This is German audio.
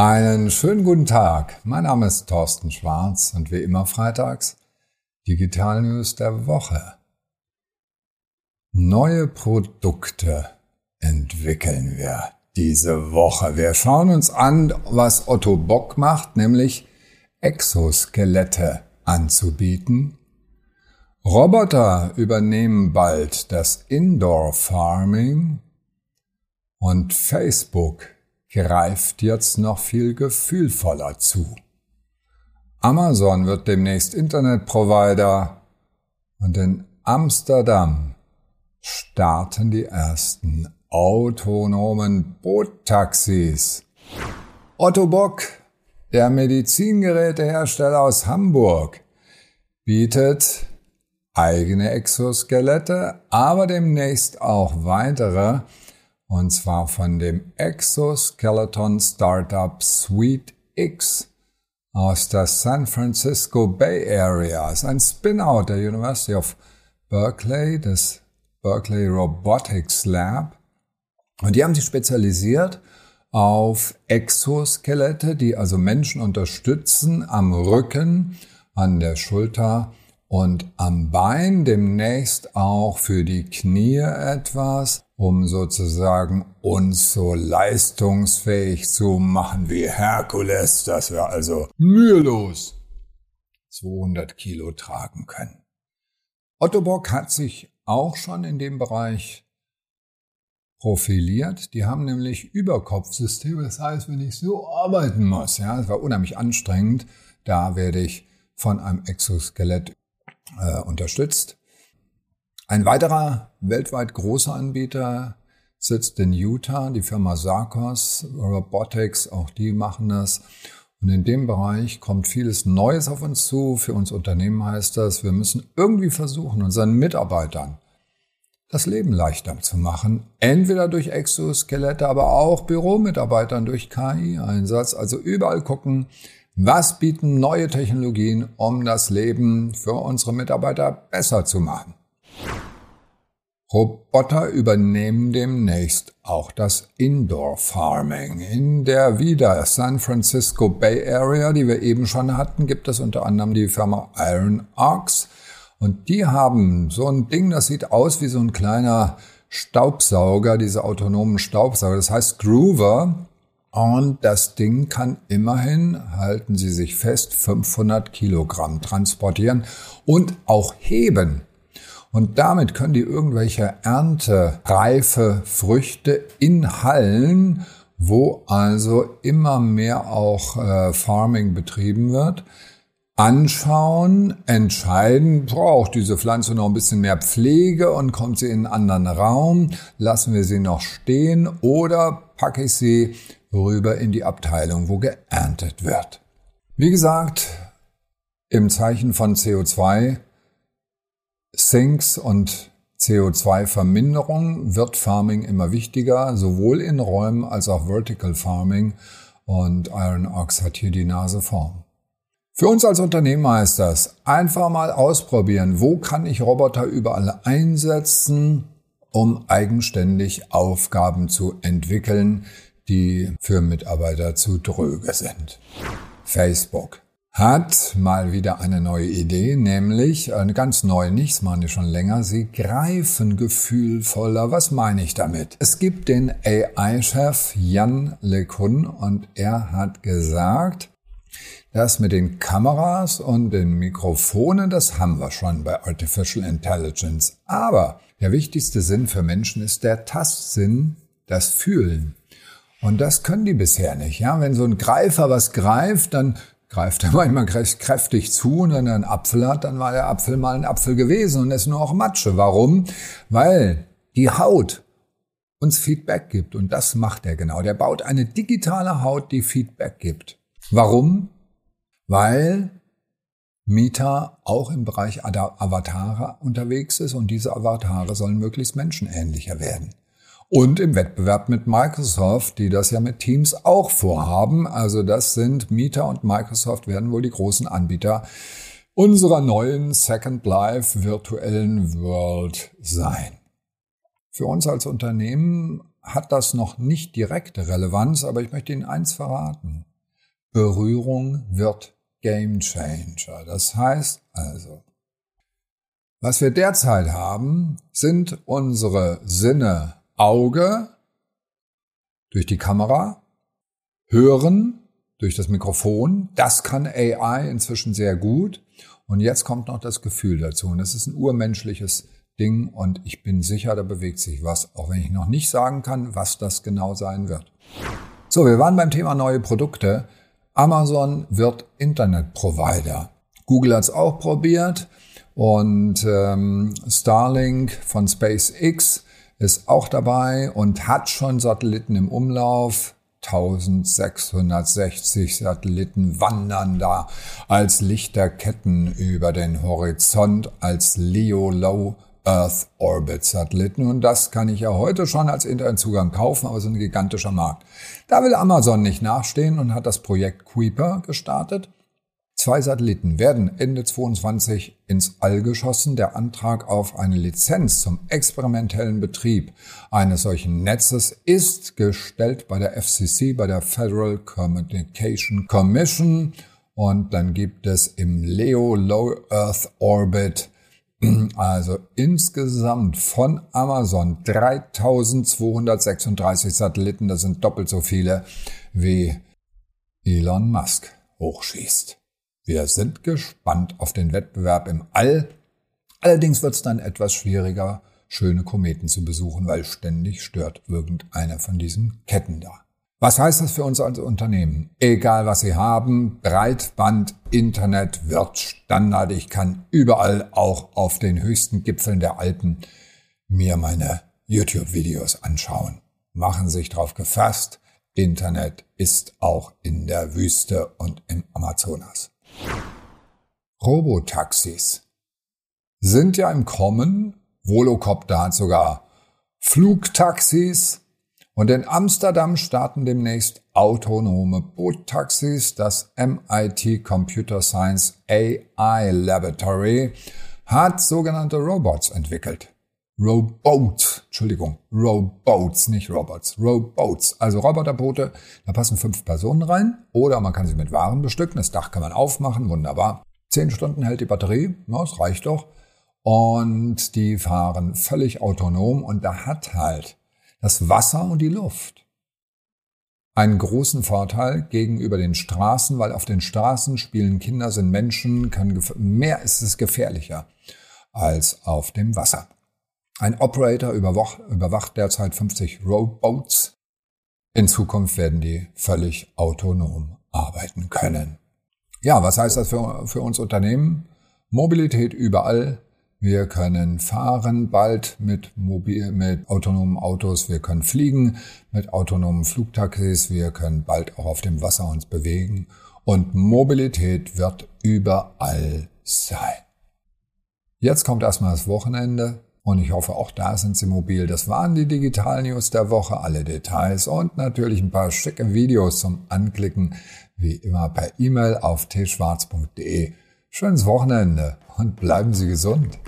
Einen schönen guten Tag. Mein Name ist Thorsten Schwarz und wie immer freitags Digital News der Woche. Neue Produkte entwickeln wir diese Woche. Wir schauen uns an, was Otto Bock macht, nämlich Exoskelette anzubieten. Roboter übernehmen bald das Indoor Farming und Facebook greift jetzt noch viel gefühlvoller zu. Amazon wird demnächst Internetprovider und in Amsterdam starten die ersten autonomen Boottaxis. Otto Bock, der Medizingerätehersteller aus Hamburg, bietet eigene Exoskelette, aber demnächst auch weitere und zwar von dem Exoskeleton Startup Suite X aus der San Francisco Bay Area. Es ist ein Spin-out der University of Berkeley, des Berkeley Robotics Lab. Und die haben sich spezialisiert auf Exoskelette, die also Menschen unterstützen am Rücken, an der Schulter und am Bein, demnächst auch für die Knie etwas um sozusagen uns so leistungsfähig zu machen wie Herkules, dass wir also mühelos 200 Kilo tragen können. Otto Bock hat sich auch schon in dem Bereich profiliert. Die haben nämlich Überkopfsysteme. Das heißt, wenn ich so arbeiten muss, ja, es war unheimlich anstrengend, da werde ich von einem Exoskelett äh, unterstützt. Ein weiterer weltweit großer Anbieter sitzt in Utah, die Firma Sarkos Robotics, auch die machen das. Und in dem Bereich kommt vieles Neues auf uns zu. Für uns Unternehmen heißt das, wir müssen irgendwie versuchen, unseren Mitarbeitern das Leben leichter zu machen. Entweder durch Exoskelette, aber auch Büromitarbeitern durch KI-Einsatz. Also überall gucken, was bieten neue Technologien, um das Leben für unsere Mitarbeiter besser zu machen. Roboter übernehmen demnächst auch das Indoor Farming. In der wieder San Francisco Bay Area, die wir eben schon hatten, gibt es unter anderem die Firma Iron Ox. Und die haben so ein Ding, das sieht aus wie so ein kleiner Staubsauger, diese autonomen Staubsauger. Das heißt Groover. Und das Ding kann immerhin, halten Sie sich fest, 500 Kilogramm transportieren und auch heben. Und damit können die irgendwelche erntereife Früchte in Hallen, wo also immer mehr auch äh, Farming betrieben wird, anschauen, entscheiden, braucht diese Pflanze noch ein bisschen mehr Pflege und kommt sie in einen anderen Raum, lassen wir sie noch stehen oder packe ich sie rüber in die Abteilung, wo geerntet wird. Wie gesagt, im Zeichen von CO2 Sinks und CO2-Verminderung wird Farming immer wichtiger, sowohl in Räumen als auch Vertical Farming. Und Iron Ox hat hier die Nase vorn. Für uns als Unternehmer heißt das, einfach mal ausprobieren, wo kann ich Roboter überall einsetzen, um eigenständig Aufgaben zu entwickeln, die für Mitarbeiter zu dröge sind. Facebook hat mal wieder eine neue Idee, nämlich eine ganz neue, nichts machen die schon länger, sie greifen gefühlvoller. Was meine ich damit? Es gibt den AI-Chef Jan LeCun und er hat gesagt, das mit den Kameras und den Mikrofonen, das haben wir schon bei Artificial Intelligence. Aber der wichtigste Sinn für Menschen ist der Tastsinn, das Fühlen. Und das können die bisher nicht. Ja, wenn so ein Greifer was greift, dann greift er manchmal kräftig zu und wenn er einen Apfel hat, dann war der Apfel mal ein Apfel gewesen und ist nur auch Matsche. Warum? Weil die Haut uns Feedback gibt und das macht er genau. Der baut eine digitale Haut, die Feedback gibt. Warum? Weil Meta auch im Bereich Avatare unterwegs ist und diese Avatare sollen möglichst menschenähnlicher werden und im Wettbewerb mit Microsoft, die das ja mit Teams auch vorhaben. Also das sind Mieter und Microsoft werden wohl die großen Anbieter unserer neuen Second Life virtuellen World sein. Für uns als Unternehmen hat das noch nicht direkte Relevanz, aber ich möchte Ihnen eins verraten. Berührung wird Game Changer. Das heißt also, was wir derzeit haben, sind unsere Sinne Auge durch die Kamera, Hören durch das Mikrofon. Das kann AI inzwischen sehr gut. Und jetzt kommt noch das Gefühl dazu. Und das ist ein urmenschliches Ding. Und ich bin sicher, da bewegt sich was, auch wenn ich noch nicht sagen kann, was das genau sein wird. So, wir waren beim Thema neue Produkte. Amazon wird Internetprovider. Google hat es auch probiert und ähm, Starlink von SpaceX ist auch dabei und hat schon Satelliten im Umlauf. 1660 Satelliten wandern da als Lichterketten über den Horizont als LEO Low Earth Orbit Satelliten. Und das kann ich ja heute schon als Internetzugang kaufen, aber es ist ein gigantischer Markt. Da will Amazon nicht nachstehen und hat das Projekt Kuiper gestartet. Zwei Satelliten werden Ende 22 ins All geschossen. Der Antrag auf eine Lizenz zum experimentellen Betrieb eines solchen Netzes ist gestellt bei der FCC, bei der Federal Communication Commission. Und dann gibt es im LEO Low Earth Orbit also insgesamt von Amazon 3236 Satelliten. Das sind doppelt so viele wie Elon Musk hochschießt. Wir sind gespannt auf den Wettbewerb im All. Allerdings wird es dann etwas schwieriger, schöne Kometen zu besuchen, weil ständig stört irgendeiner von diesen Ketten da. Was heißt das für uns als Unternehmen? Egal was Sie haben, Breitband, Internet wird Standard. Ich kann überall, auch auf den höchsten Gipfeln der Alpen, mir meine YouTube-Videos anschauen. Machen Sie sich drauf gefasst. Internet ist auch in der Wüste und im Amazonas. Robotaxis sind ja im Kommen. Volocopter hat sogar Flugtaxis. Und in Amsterdam starten demnächst autonome Boottaxis. Das MIT Computer Science AI Laboratory hat sogenannte Robots entwickelt. Robots, Entschuldigung, Robots, nicht Robots, Robots, also Roboterboote, da passen fünf Personen rein oder man kann sie mit Waren bestücken, das Dach kann man aufmachen, wunderbar. Zehn Stunden hält die Batterie, ja, das reicht doch. Und die fahren völlig autonom und da hat halt das Wasser und die Luft einen großen Vorteil gegenüber den Straßen, weil auf den Straßen spielen Kinder, sind Menschen, mehr ist es gefährlicher als auf dem Wasser. Ein Operator überwacht derzeit 50 Rowboats. In Zukunft werden die völlig autonom arbeiten können. Ja, was heißt das für, für uns Unternehmen? Mobilität überall. Wir können fahren bald mit, mobil, mit autonomen Autos. Wir können fliegen mit autonomen Flugtaxis. Wir können bald auch auf dem Wasser uns bewegen. Und Mobilität wird überall sein. Jetzt kommt erstmal das Wochenende. Und ich hoffe, auch da sind Sie mobil. Das waren die Digital News der Woche. Alle Details und natürlich ein paar schicke Videos zum Anklicken, wie immer per E-Mail auf tschwarz.de. Schönes Wochenende und bleiben Sie gesund.